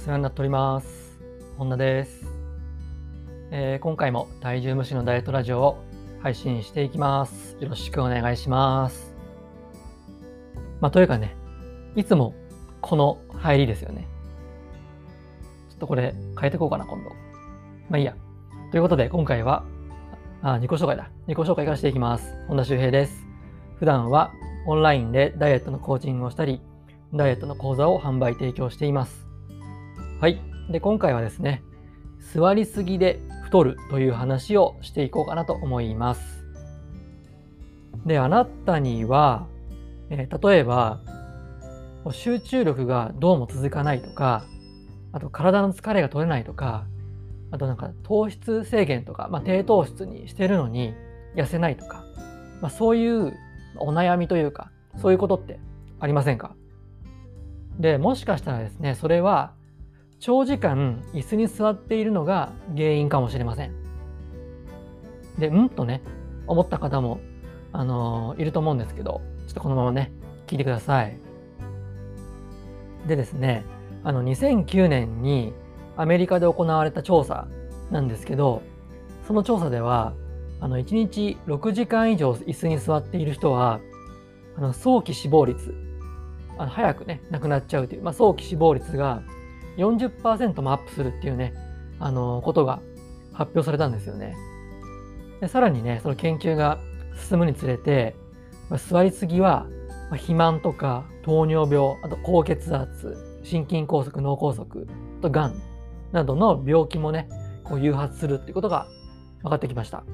世話になっております。本田です、えー今回も体重無視のダイエットラジオを配信していきます。よろしくお願いします。まあ、というかね、いつもこの入りですよね。ちょっとこれ変えていこうかな、今度。まあいいや。ということで、今回は、あ、自己紹介だ。自己紹介からしていきます。本田修平です。普段はオンラインでダイエットのコーチングをしたり、ダイエットの講座を販売提供しています。はい。で、今回はですね、座りすぎで太るという話をしていこうかなと思います。で、あなたには、えー例えば、集中力がどうも続かないとか、あと体の疲れが取れないとか、あとなんか糖質制限とか、まあ、低糖質にしてるのに痩せないとか、まあ、そういうお悩みというか、そういうことってありませんか？で、もしかしたらですね、それは長時間椅子に座っているのが原因かもしれません。で、うんとね、思った方も、あのーいると思うんですけど、ちょっとこのままね、聞いてください。でですね、あの、2009年にアメリカで行われた調査なんですけど、その調査では、あの、1日6時間以上椅子に座っている人は、あの、早期死亡率、あの早くね、亡くなっちゃうという、まあ、早期死亡率が40%もアップするっていうね、あの、ことが発表されたんですよね。でさらにね、その研究が進むにつれて、座りすぎは、肥満とか糖尿病、あと高血圧、心筋梗塞、脳梗塞、とがんなどの病気もね、こう誘発するっていうことが分かってきました。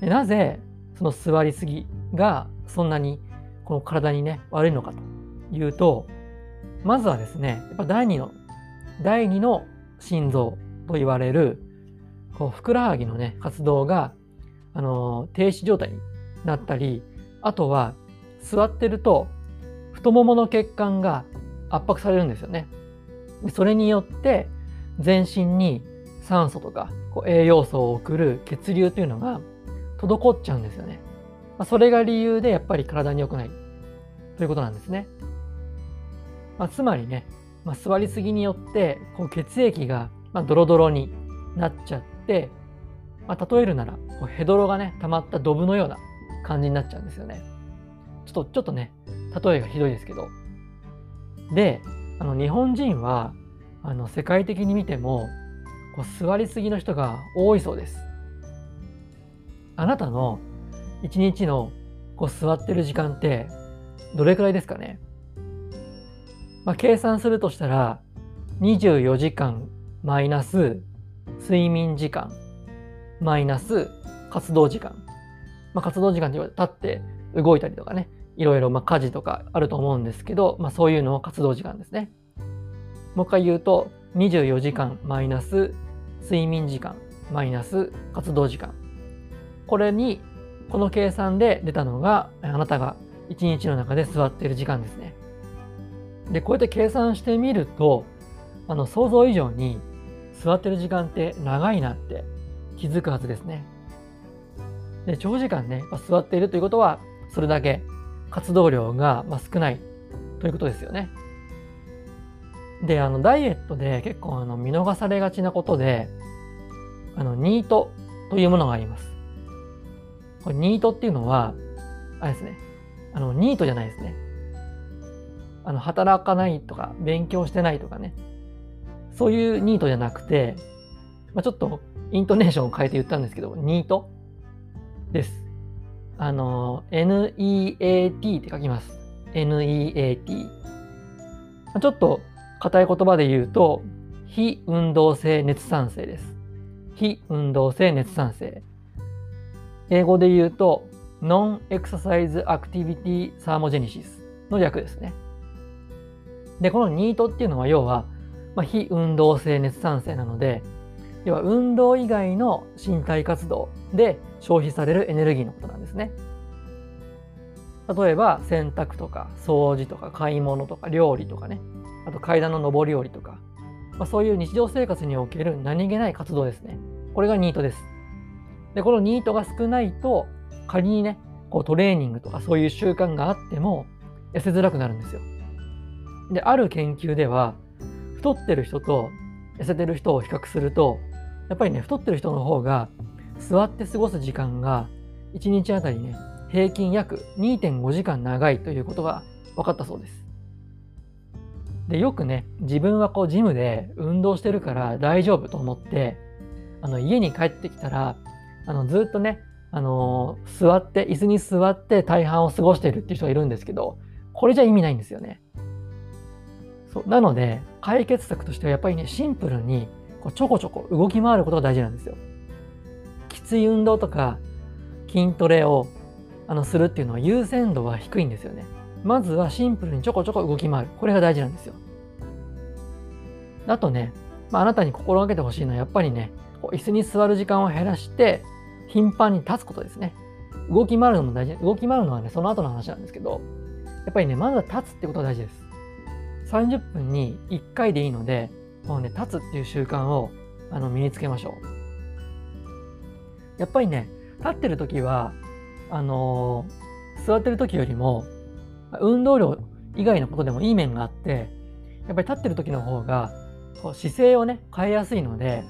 でなぜその座りすぎがそんなにこの体にね悪いのかというとまずはですねやっぱ第二の第二の心臓と言われるこうふくらはぎのね活動があの停止状態になったりあとは座ってると太ももの血管が圧迫されるんですよね。それによって全身に酸素とかこう栄養素を送る血流というのが滞っちゃうんですよね。まあ、それが理由でやっぱり体に良くないということなんですね。まあ、つまりね、まあ、座りすぎによってこう血液がまあドロドロになっちゃって、まあ、例えるならこうヘドロがね溜まったドブのような感じになっちゃうんですよね。ちょっとちょっとね例えがひどいですけど。であの日本人はあの世界的に見てもこう座りすぎの人が多いそうです。あなたの一日のこう座ってる時間ってどれくらいですかね、まあ、計算するとしたら24時間マイナス睡眠時間マイナス活動時間、まあ、活動時間って言われ立って動いたりとかねいろいろまあ家事とかあると思うんですけど、まあ、そういうのを活動時間ですね。もう一回言うと24時間マイナス睡眠時間マイナス活動時間。これにこの計算で出たのがあなたが一日の中で座っている時間ですね。でこうやって計算してみるとあの想像以上に座ってる時間って長いなって気づくはずですね。で長時間ねやっぱ座っているということはそれだけ活動量がま少ないということですよね。であのダイエットで結構あの見逃されがちなことであのニートというものがあります。これニートっていうのは、あれですね。あの、ニートじゃないですね。あの、働かないとか、勉強してないとかね。そういうニートじゃなくて、まあ、ちょっとイントネーションを変えて言ったんですけど、ニート？です。あの、NEAT って書きます。NEAT。まあちょっと硬い言葉で言うと、非運動性熱産生です。非運動性熱産生。英語で言うと Non-Exercise Activity Thermogenesis の略ですね。で、このニートっていうのは要は、まあ、非運動性熱産生なので、要は運動以外の身体活動で消費されるエネルギーのことなんですね。例えば洗濯とか掃除とか買い物とか料理とかね、あと階段の上り下りとか、まあ、そういう日常生活における何気ない活動ですね。これがニートです。で、このニートが少ないと、仮にね、こうトレーニングとかそういう習慣があっても、痩せづらくなるんですよ。で、ある研究では、太ってる人と痩せてる人を比較するとやっぱりね太ってる人の方が座って過ごす時間が1日あたりね平均約2.5時間長いということが分かったそうです。でよくね自分はこうジムで運動してるから大丈夫と思ってあの家に帰ってきたらあのずっとねあの座って椅子に座って大半を過ごしてるっていう人がいるんですけどこれじゃ意味ないんですよね。そうなので解決策としてはやっぱりねシンプルにこうちょこちょこ動き回ることが大事なんですよ。きつい運動とか筋トレをあのするっていうのは優先度は低いんですよね。まずはシンプルにちょこちょこ動き回る。これが大事なんですよ。あとね、まあ、あなたに心がけてほしいのはやっぱりね、こう椅子に座る時間を減らして、頻繁に立つことですね。動き回るのも大事。動き回るのはね、その後の話なんですけど、やっぱりね、まずは立つってことが大事です。30分に1回でいいので、このね、立つっていう習慣をあの身につけましょう。やっぱりね、立ってる時は、あのー、座ってる時よりも、運動量以外のことでもいい面があって、やっぱり立ってる時の方が、こう姿勢をね、変えやすいので、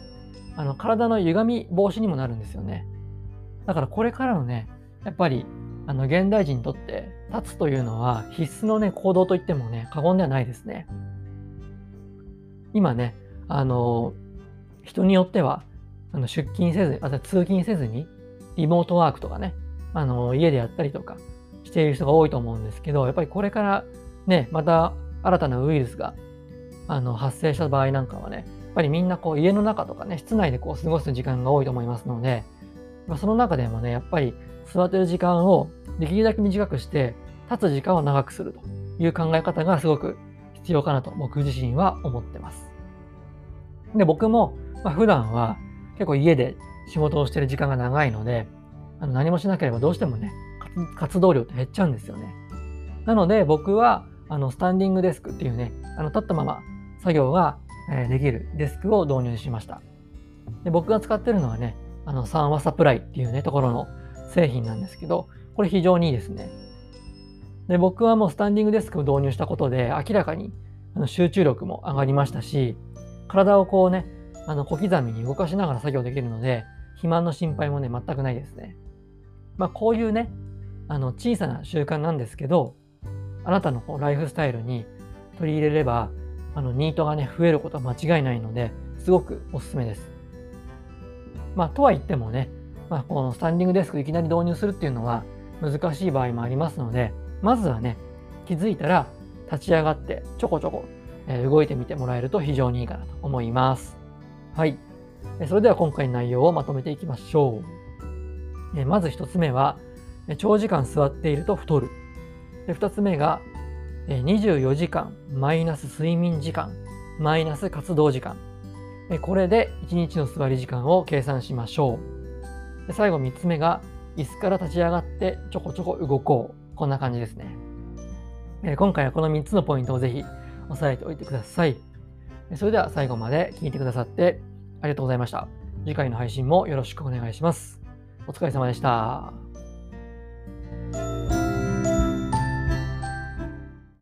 あの体の歪み防止にもなるんですよね。だからこれからのね、やっぱりあの現代人にとって立つというのは必須のね行動といってもね過言ではないですね。今ね、あの人によってはあの出勤せず、あ通勤せずにリモートワークとかね、あの家でやったりとかしている人が多いと思うんですけど、やっぱりこれからね、また新たなウイルスがあの発生した場合なんかはね、やっぱりみんなこう家の中とかね、室内でこう過ごす時間が多いと思いますので、ま、その中でもね、やっぱり座ってる時間をできるだけ短くして、立つ時間を長くするという考え方がすごく必要かなと僕自身は思ってます。で、僕も、まあ、普段は結構家で仕事をしてる時間が長いので、あの何もしなければどうしてもね、活動量って減っちゃうんですよね。なので僕はあのスタンディングデスクっていうね、あの立ったまま作業ができるデスクを導入しました。で僕が使ってるのはね、あの3話サプライっていうね、ところの製品なんですけど、これ非常にいいですね。で僕はもうスタンディングデスクを導入したことで明らかに集中力も上がりましたし、体をこうね、あの小刻みに動かしながら作業できるので、肥満の心配もね、全くないですね。まあ、こういうね、あの小さな習慣なんですけど、あなたのこうライフスタイルに取り入れれば、あのニートがね、増えることは間違いないので、すごくおすすめです。まあ、とは言ってもね、まあ、このスタンディングデスクいきなり導入するっていうのは難しい場合もありますので、まずはね、気づいたら立ち上がってちょこちょこ動いてみてもらえると非常にいいかなと思います。はい。それでは今回の内容をまとめていきましょう。まず1つ目は、長時間座っていると太る。2つ目が、24時間マイナス睡眠時間、マイナス活動時間。これで1日の座り時間を計算しましょう。で最後3つ目が、椅子から立ち上がってちょこちょこ動こう。こんな感じですね。え今回はこの3つのポイントをぜひ押さえておいてください。それでは最後まで聞いてくださってありがとうございました。次回の配信もよろしくお願いします。お疲れ様でした。